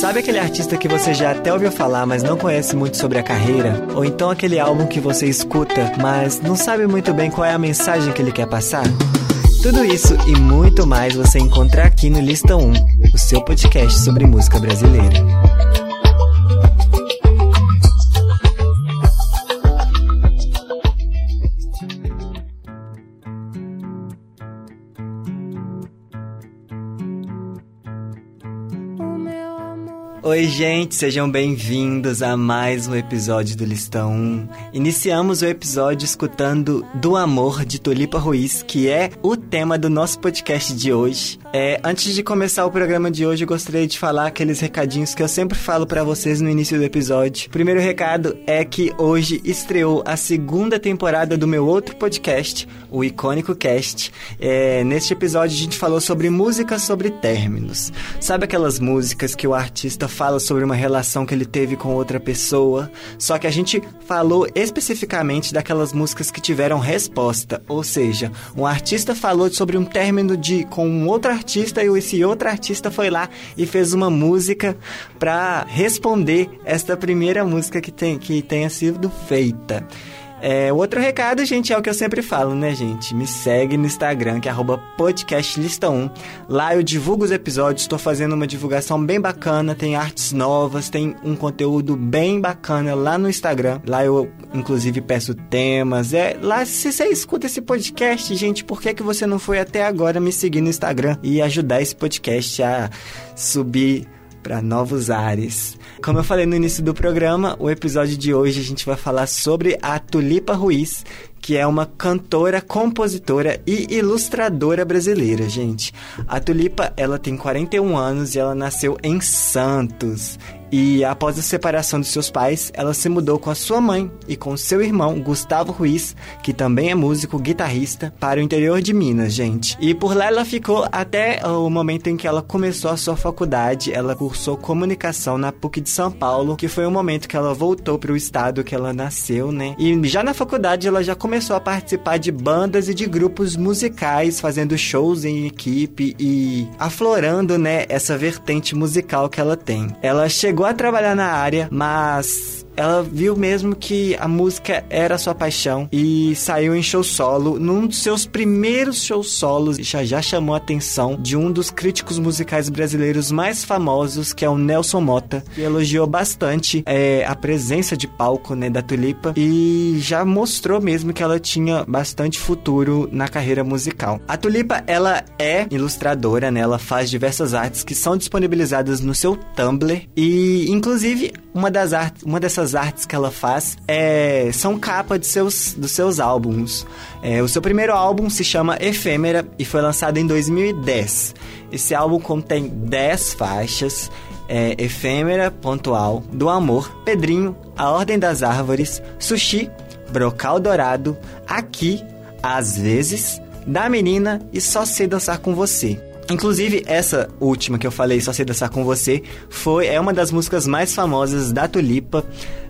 Sabe aquele artista que você já até ouviu falar, mas não conhece muito sobre a carreira? Ou então aquele álbum que você escuta, mas não sabe muito bem qual é a mensagem que ele quer passar? Tudo isso e muito mais você encontra aqui no Lista 1, o seu podcast sobre música brasileira. Oi, gente, sejam bem-vindos a mais um episódio do Listão 1. Iniciamos o episódio escutando Do Amor de Tulipa Ruiz, que é o tema do nosso podcast de hoje. É, antes de começar o programa de hoje, eu gostaria de falar aqueles recadinhos que eu sempre falo para vocês no início do episódio. Primeiro recado é que hoje estreou a segunda temporada do meu outro podcast, o Icônico Cast. É, neste episódio a gente falou sobre músicas sobre términos. Sabe aquelas músicas que o artista fala sobre uma relação que ele teve com outra pessoa, só que a gente falou especificamente daquelas músicas que tiveram resposta, ou seja, um artista falou sobre um término de com um outro artista e esse outro artista foi lá e fez uma música para responder esta primeira música que, tem, que tenha sido feita. É, outro recado, gente, é o que eu sempre falo, né, gente? Me segue no Instagram, que é podcastlista1. Lá eu divulgo os episódios, estou fazendo uma divulgação bem bacana, tem artes novas, tem um conteúdo bem bacana lá no Instagram. Lá eu, inclusive, peço temas. É, lá, se você escuta esse podcast, gente, por que, que você não foi até agora me seguir no Instagram e ajudar esse podcast a subir para novos ares. Como eu falei no início do programa, o episódio de hoje a gente vai falar sobre a Tulipa Ruiz, que é uma cantora, compositora e ilustradora brasileira, gente. A Tulipa, ela tem 41 anos e ela nasceu em Santos. E após a separação de seus pais, ela se mudou com a sua mãe e com seu irmão, Gustavo Ruiz, que também é músico, guitarrista, para o interior de Minas, gente. E por lá ela ficou até o momento em que ela começou a sua faculdade. Ela cursou comunicação na PUC de São Paulo, que foi o momento que ela voltou para o estado que ela nasceu, né? E já na faculdade ela já começou a participar de bandas e de grupos musicais, fazendo shows em equipe e aflorando, né, essa vertente musical que ela tem. Ela chegou chegou a trabalhar na área, mas ela viu mesmo que a música era sua paixão e saiu em show solo. Num dos seus primeiros shows solos, já já chamou a atenção de um dos críticos musicais brasileiros mais famosos, que é o Nelson Mota, que elogiou bastante é, a presença de palco né, da Tulipa e já mostrou mesmo que ela tinha bastante futuro na carreira musical. A Tulipa, ela é ilustradora, né? Ela faz diversas artes que são disponibilizadas no seu Tumblr e, inclusive, uma das artes, uma dessas as artes que ela faz é, são capa de seus, dos seus álbuns. É, o seu primeiro álbum se chama Efêmera e foi lançado em 2010. Esse álbum contém 10 faixas. É, Efêmera, Pontual, Do Amor, Pedrinho, A Ordem das Árvores, Sushi, Brocal Dourado, Aqui, Às vezes, Da Menina e Só Sei Dançar Com Você. Inclusive, essa última que eu falei, Só Sei Dançar Com Você, foi, é uma das músicas mais famosas da Tulipa.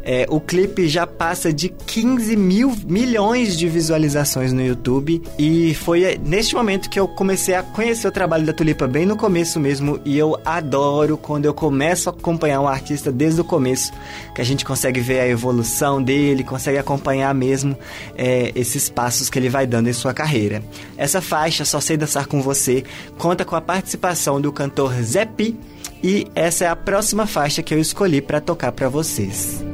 É, o clipe já passa de 15 mil milhões de visualizações no YouTube e foi neste momento que eu comecei a conhecer o trabalho da Tulipa bem no começo mesmo e eu adoro quando eu começo a acompanhar um artista desde o começo, que a gente consegue ver a evolução dele, consegue acompanhar mesmo é, esses passos que ele vai dando em sua carreira. Essa faixa, Só Sei Dançar Com Você, conta com a participação do cantor Zé Pi e essa é a próxima faixa que eu escolhi para tocar para vocês.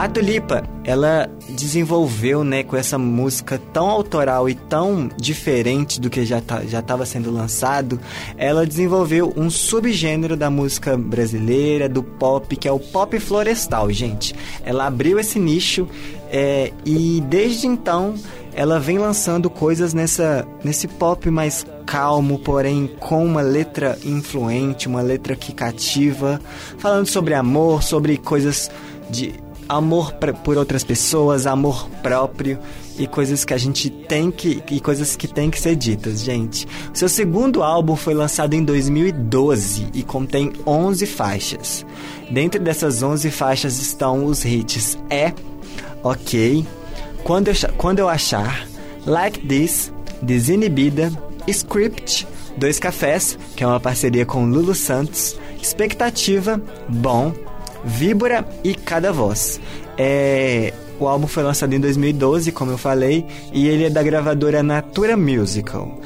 A Tulipa, ela desenvolveu, né, com essa música tão autoral e tão diferente do que já tá, já estava sendo lançado, ela desenvolveu um subgênero da música brasileira, do pop, que é o pop florestal, gente. Ela abriu esse nicho é, e desde então ela vem lançando coisas nessa, nesse pop mais calmo, porém com uma letra influente, uma letra que cativa, falando sobre amor, sobre coisas de amor pra, por outras pessoas, amor próprio. e coisas que a gente tem que e coisas que tem que ser ditas, gente. Seu segundo álbum foi lançado em 2012 e contém 11 faixas. Dentre dessas 11 faixas estão os hits É, OK, Quando eu, Quando eu achar, Like This, Desinibida, Script, Dois Cafés, que é uma parceria com Lulu Santos, Expectativa, Bom, Víbora e Cada Voz. É, o álbum foi lançado em 2012, como eu falei, e ele é da gravadora Natura Musical.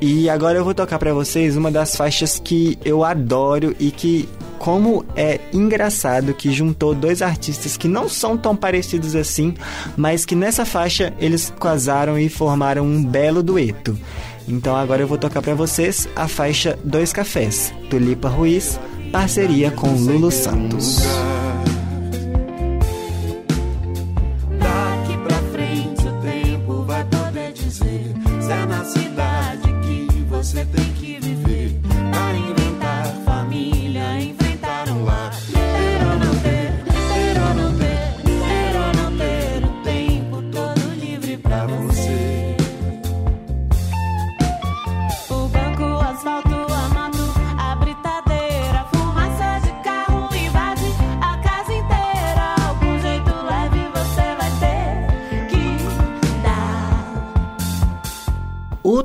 E agora eu vou tocar para vocês uma das faixas que eu adoro e que como é engraçado que juntou dois artistas que não são tão parecidos assim, mas que nessa faixa eles casaram e formaram um belo dueto. Então agora eu vou tocar para vocês a faixa Dois Cafés, Tulipa Ruiz, parceria com Lulu Santos.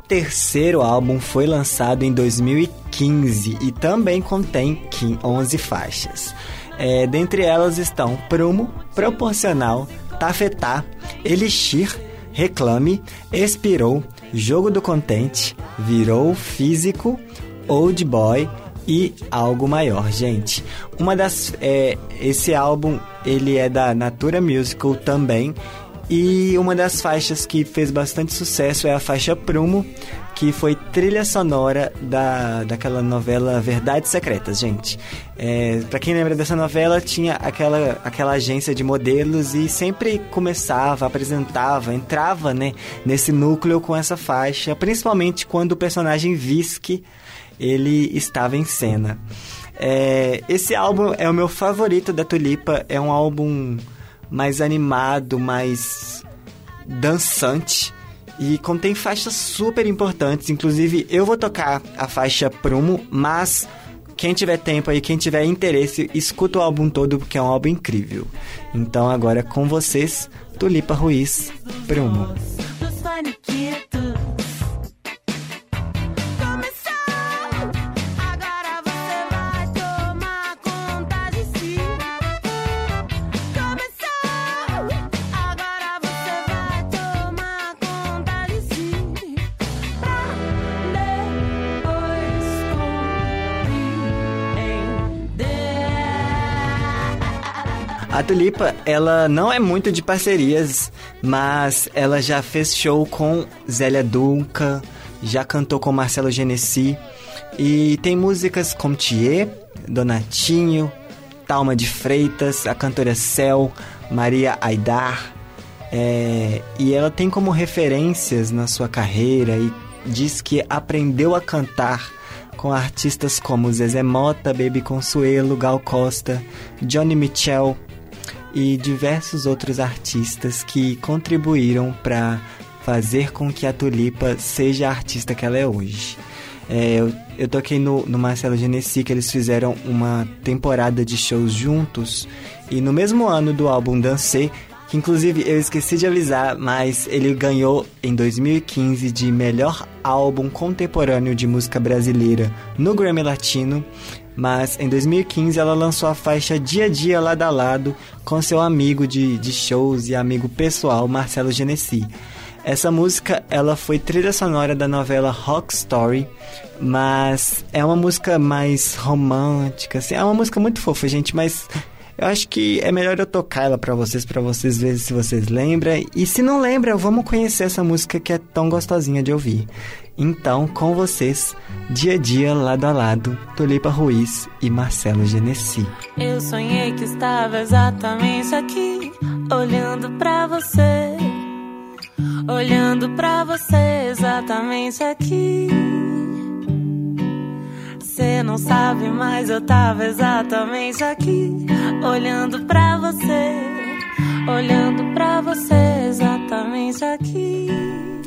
Terceiro álbum foi lançado em 2015 e também contém 11 faixas. É, dentre elas estão Prumo, Proporcional, Tafetá, Elixir, Reclame, Expirou, Jogo do Contente, Virou Físico, Old Boy e Algo Maior, gente. Uma das é, esse álbum ele é da Natura Musical também e uma das faixas que fez bastante sucesso é a faixa Prumo, que foi trilha sonora da, daquela novela Verdades Secretas, gente. É, para quem lembra dessa novela, tinha aquela, aquela agência de modelos e sempre começava, apresentava, entrava né, nesse núcleo com essa faixa, principalmente quando o personagem Visky ele estava em cena. É, esse álbum é o meu favorito da Tulipa, é um álbum mais animado, mais dançante e contém faixas super importantes. Inclusive, eu vou tocar a faixa Prumo, mas quem tiver tempo aí, quem tiver interesse, escuta o álbum todo porque é um álbum incrível. Então, agora com vocês, Tulipa Ruiz, Prumo. Tulipa, ela não é muito de parcerias, mas ela já fez show com Zélia Duncan, já cantou com Marcelo Genesi e tem músicas como Thier, Donatinho, Talma de Freitas, a cantora Cel, Maria Aidar. É, e ela tem como referências na sua carreira e diz que aprendeu a cantar com artistas como Zezé Mota, Baby Consuelo, Gal Costa, Johnny Mitchell, e diversos outros artistas que contribuíram para fazer com que a Tulipa seja a artista que ela é hoje. É, eu, eu toquei no, no Marcelo Genesi, que eles fizeram uma temporada de shows juntos, e no mesmo ano do álbum Dancei, que inclusive eu esqueci de avisar, mas ele ganhou em 2015 de melhor álbum contemporâneo de música brasileira no Grammy Latino mas em 2015 ela lançou a faixa Dia a Dia Lado a Lado com seu amigo de, de shows e amigo pessoal Marcelo Genesi. Essa música ela foi trilha sonora da novela Rock Story, mas é uma música mais romântica, assim, é uma música muito fofa, gente, mas eu acho que é melhor eu tocar ela para vocês, para vocês verem se vocês lembram. E se não lembram, vamos conhecer essa música que é tão gostosinha de ouvir. Então, com vocês, dia a dia, lado a lado, Tulipa Ruiz e Marcelo Genesi. Eu sonhei que estava exatamente aqui, olhando para você. Olhando para você exatamente aqui. Você não sabe, mas eu tava exatamente aqui, olhando para você olhando pra você exatamente aqui.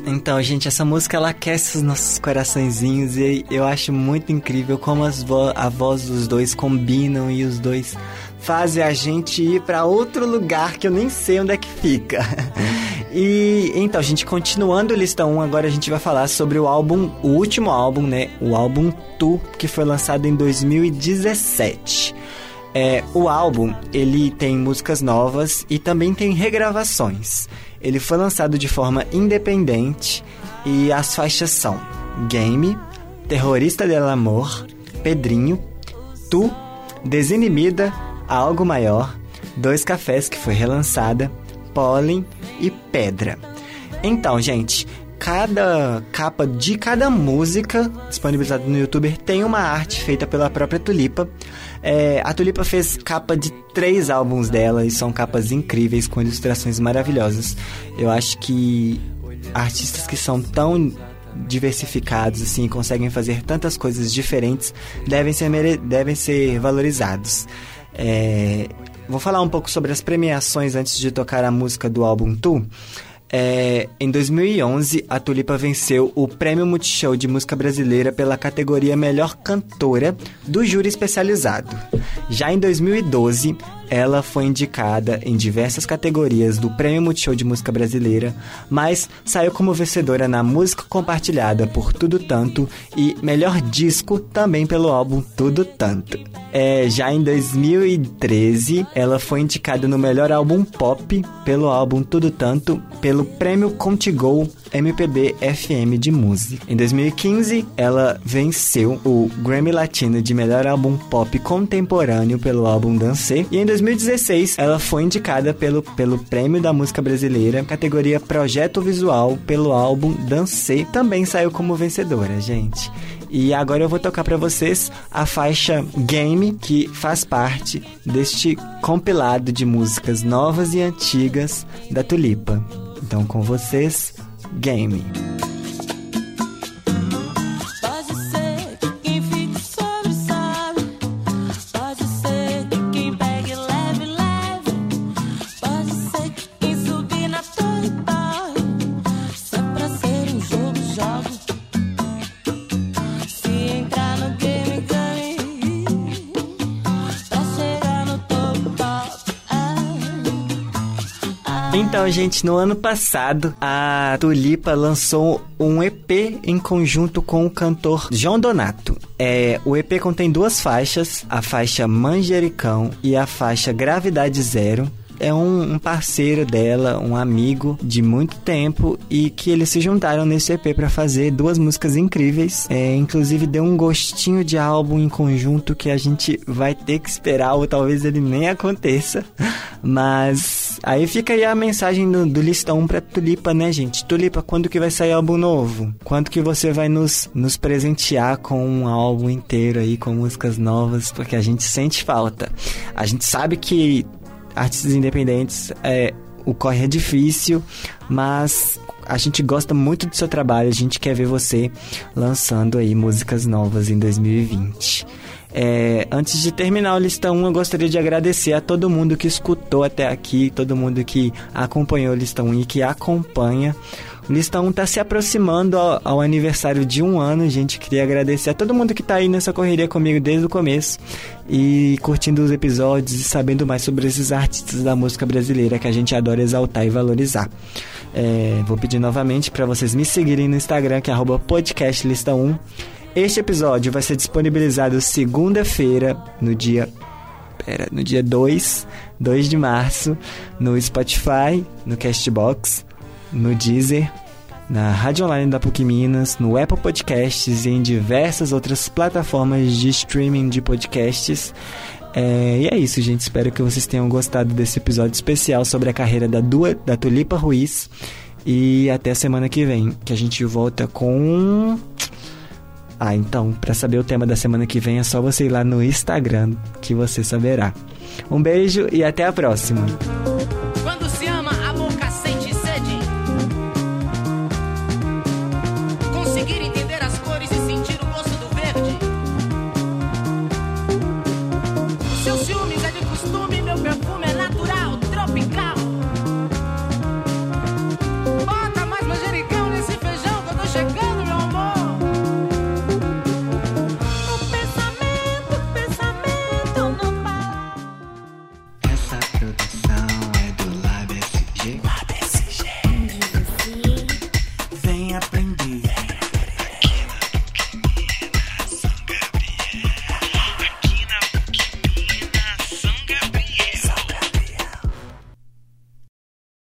Então, gente, essa música ela aquece os nossos coraçõezinhos e eu acho muito incrível como as vo a voz dos dois combinam e os dois fazem a gente ir para outro lugar que eu nem sei onde é que fica. e então, gente, continuando a lista 1, agora a gente vai falar sobre o álbum, o último álbum, né? O álbum Tu, que foi lançado em 2017. É, o álbum ele tem músicas novas e também tem regravações. Ele foi lançado de forma independente e as faixas são Game, Terrorista del Amor, Pedrinho, Tu, Desinibida, Algo Maior, Dois Cafés que foi relançada, Pólen e Pedra. Então, gente, cada capa de cada música disponibilizada no YouTube tem uma arte feita pela própria Tulipa. É, a Tulipa fez capa de três álbuns dela e são capas incríveis com ilustrações maravilhosas. Eu acho que artistas que são tão diversificados assim conseguem fazer tantas coisas diferentes devem ser devem ser valorizados. É, vou falar um pouco sobre as premiações antes de tocar a música do álbum Tu. É, em 2011, a Tulipa venceu o Prêmio Multishow de Música Brasileira pela categoria Melhor Cantora do júri especializado. Já em 2012, ela foi indicada em diversas categorias do Prêmio Multishow de Música Brasileira, mas saiu como vencedora na Música Compartilhada por Tudo Tanto e Melhor Disco também pelo álbum Tudo Tanto. É, já em 2013, ela foi indicada no Melhor Álbum Pop pelo álbum Tudo Tanto pelo Prêmio Contigo MPB FM de música. Em 2015, ela venceu o Grammy Latino de melhor álbum pop contemporâneo pelo álbum Dancê. E em 2016, ela foi indicada pelo, pelo Prêmio da Música Brasileira, categoria Projeto Visual, pelo álbum Dancê. Também saiu como vencedora, gente. E agora eu vou tocar para vocês a faixa Game, que faz parte deste compilado de músicas novas e antigas da Tulipa. Então, com vocês, Game. Então, gente, no ano passado, a Tulipa lançou um EP em conjunto com o cantor João Donato. É, o EP contém duas faixas, a faixa Manjericão e a faixa Gravidade Zero é um, um, parceiro dela, um amigo de muito tempo e que eles se juntaram nesse EP para fazer duas músicas incríveis. É, inclusive deu um gostinho de álbum em conjunto que a gente vai ter que esperar ou talvez ele nem aconteça. Mas aí fica aí a mensagem do, do listão pra Tulipa, né, gente? Tulipa, quando que vai sair álbum novo? Quando que você vai nos, nos presentear com um álbum inteiro aí com músicas novas? Porque a gente sente falta. A gente sabe que artistas independentes, é, o corre é difícil, mas a gente gosta muito do seu trabalho, a gente quer ver você lançando aí músicas novas em 2020. É, antes de terminar o listão 1, eu gostaria de agradecer a todo mundo que escutou até aqui, todo mundo que acompanhou o listão 1 e que acompanha Lista 1 tá se aproximando ao, ao, aniversário de um ano, gente. Queria agradecer a todo mundo que tá aí nessa correria comigo desde o começo e curtindo os episódios e sabendo mais sobre esses artistas da música brasileira que a gente adora exaltar e valorizar. É, vou pedir novamente para vocês me seguirem no Instagram, que é podcastlista1. Este episódio vai ser disponibilizado segunda-feira, no dia. Pera, no dia 2, 2 de março, no Spotify, no Castbox no Deezer, na Rádio Online da PUC Minas, no Apple Podcasts e em diversas outras plataformas de streaming de podcasts. É, e é isso, gente. Espero que vocês tenham gostado desse episódio especial sobre a carreira da, Dua, da Tulipa Ruiz. E até a semana que vem, que a gente volta com. Ah, então, para saber o tema da semana que vem é só você ir lá no Instagram que você saberá. Um beijo e até a próxima!